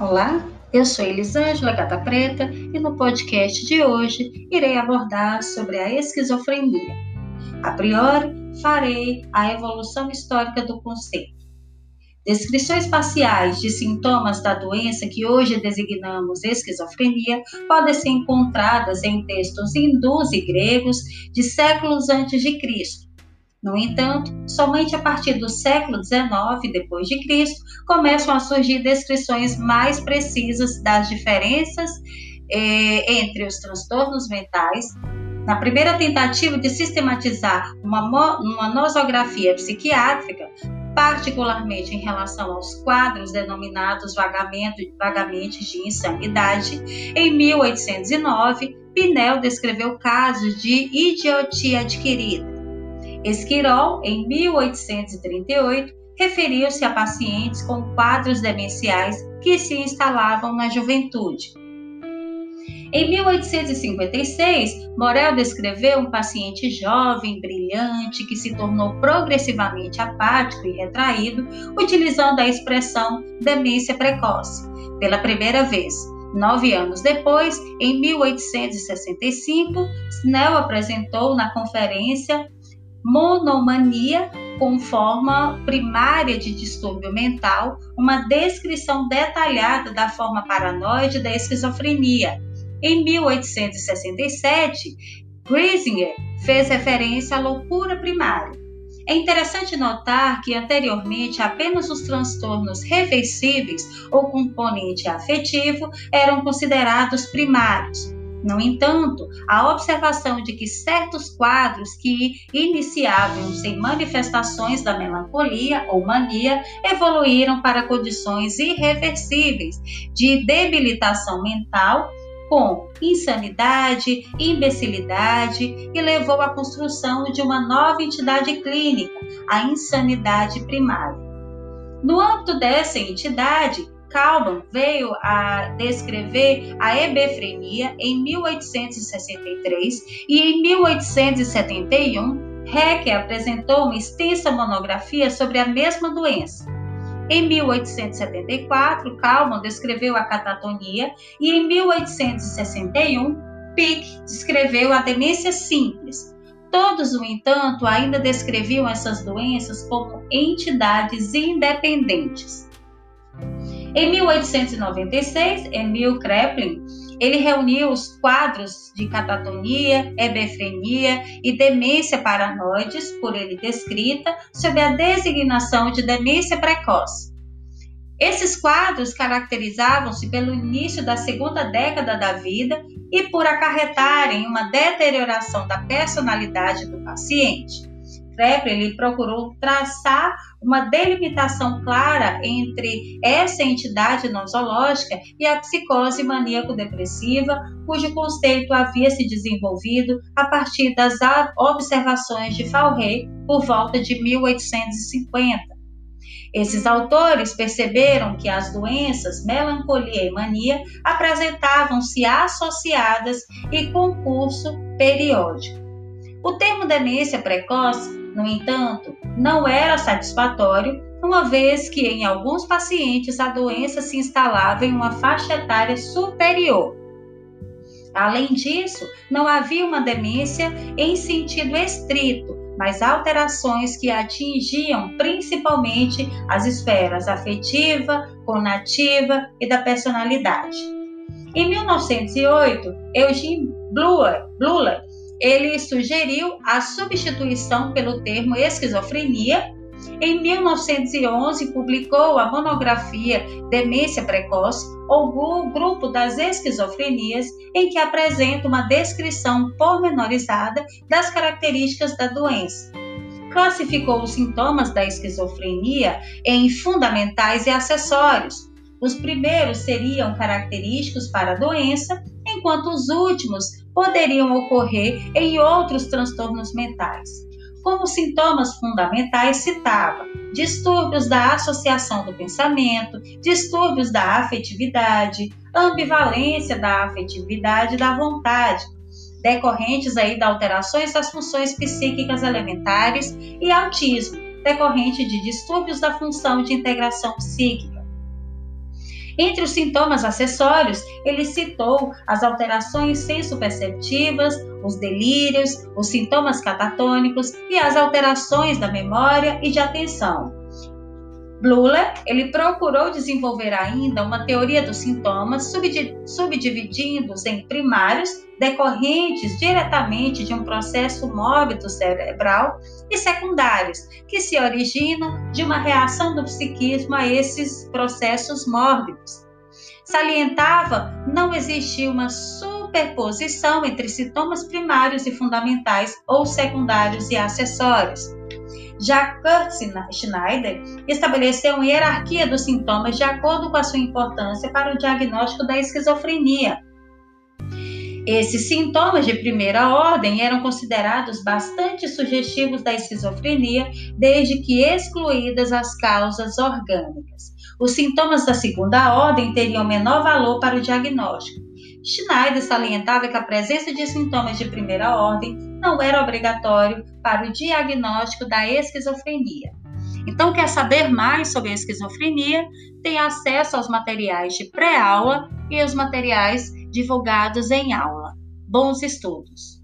Olá, eu sou Elisângela Gata Preta e no podcast de hoje irei abordar sobre a esquizofrenia. A priori, farei a evolução histórica do conceito. Descrições parciais de sintomas da doença que hoje designamos esquizofrenia podem ser encontradas em textos hindus e gregos de séculos antes de Cristo, no entanto, somente a partir do século XIX depois de Cristo começam a surgir descrições mais precisas das diferenças eh, entre os transtornos mentais. Na primeira tentativa de sistematizar uma, uma nosografia psiquiátrica, particularmente em relação aos quadros denominados vagamente, de insanidade, em 1809, Pinel descreveu casos de idiotia adquirida Esquirol, em 1838, referiu-se a pacientes com quadros demenciais que se instalavam na juventude. Em 1856, Morel descreveu um paciente jovem, brilhante, que se tornou progressivamente apático e retraído, utilizando a expressão demência precoce. Pela primeira vez, Nove anos depois, em 1865, Snell apresentou na conferência monomania com forma primária de distúrbio mental, uma descrição detalhada da forma paranoide da esquizofrenia. Em 1867, Griesinger fez referência à loucura primária. É interessante notar que anteriormente apenas os transtornos reversíveis ou componente afetivo eram considerados primários. No entanto, a observação de que certos quadros que iniciavam-se em manifestações da melancolia ou mania evoluíram para condições irreversíveis de debilitação mental com insanidade, imbecilidade e levou à construção de uma nova entidade clínica, a insanidade primária. No âmbito dessa entidade, Kalman veio a descrever a hebefrenia em 1863 e em 1871 Hecker apresentou uma extensa monografia sobre a mesma doença. Em 1874, Kalman descreveu a catatonia e em 1861, Pick descreveu a demência simples. Todos, no entanto, ainda descreviam essas doenças como entidades independentes. Em 1896, Emil Kraepelin ele reuniu os quadros de catatonia, hebefrenia e demência paranoides, por ele descrita, sob a designação de demência precoce. Esses quadros caracterizavam-se pelo início da segunda década da vida e por acarretarem uma deterioração da personalidade do paciente. Kreppler ele procurou traçar uma delimitação clara entre essa entidade nosológica e a psicose maníaco-depressiva, cujo conceito havia se desenvolvido a partir das observações de Fauret por volta de 1850. Esses autores perceberam que as doenças melancolia e mania apresentavam-se associadas e com curso periódico. O termo demência precoce no entanto, não era satisfatório, uma vez que em alguns pacientes a doença se instalava em uma faixa etária superior. Além disso, não havia uma demência em sentido estrito, mas alterações que atingiam principalmente as esferas afetiva, conativa e da personalidade. Em 1908, Eugene Bluer ele sugeriu a substituição pelo termo esquizofrenia. Em 1911, publicou a monografia Demência Precoce, ou Grupo das Esquizofrenias, em que apresenta uma descrição pormenorizada das características da doença. Classificou os sintomas da esquizofrenia em fundamentais e acessórios, os primeiros seriam característicos para a doença, enquanto os últimos poderiam ocorrer em outros transtornos mentais. Como sintomas fundamentais, citava distúrbios da associação do pensamento, distúrbios da afetividade, ambivalência da afetividade e da vontade, decorrentes aí de alterações das funções psíquicas elementares e autismo, decorrente de distúrbios da função de integração psíquica. Entre os sintomas acessórios, ele citou as alterações sensoperceptivas, os delírios, os sintomas catatônicos e as alterações da memória e de atenção. Bleuler, ele procurou desenvolver ainda uma teoria dos sintomas, subdividindo-os em primários, decorrentes diretamente de um processo mórbido cerebral, e secundários, que se originam de uma reação do psiquismo a esses processos mórbidos. Salientava não existir uma superposição entre sintomas primários e fundamentais ou secundários e acessórios já Kurt Schneider estabeleceu uma hierarquia dos sintomas de acordo com a sua importância para o diagnóstico da esquizofrenia. Esses sintomas de primeira ordem eram considerados bastante sugestivos da esquizofrenia, desde que excluídas as causas orgânicas. Os sintomas da segunda ordem teriam menor valor para o diagnóstico. Schneider salientava que a presença de sintomas de primeira ordem não era obrigatório para o diagnóstico da esquizofrenia. Então, quer saber mais sobre a esquizofrenia? Tem acesso aos materiais de pré-aula e os materiais divulgados em aula. Bons estudos!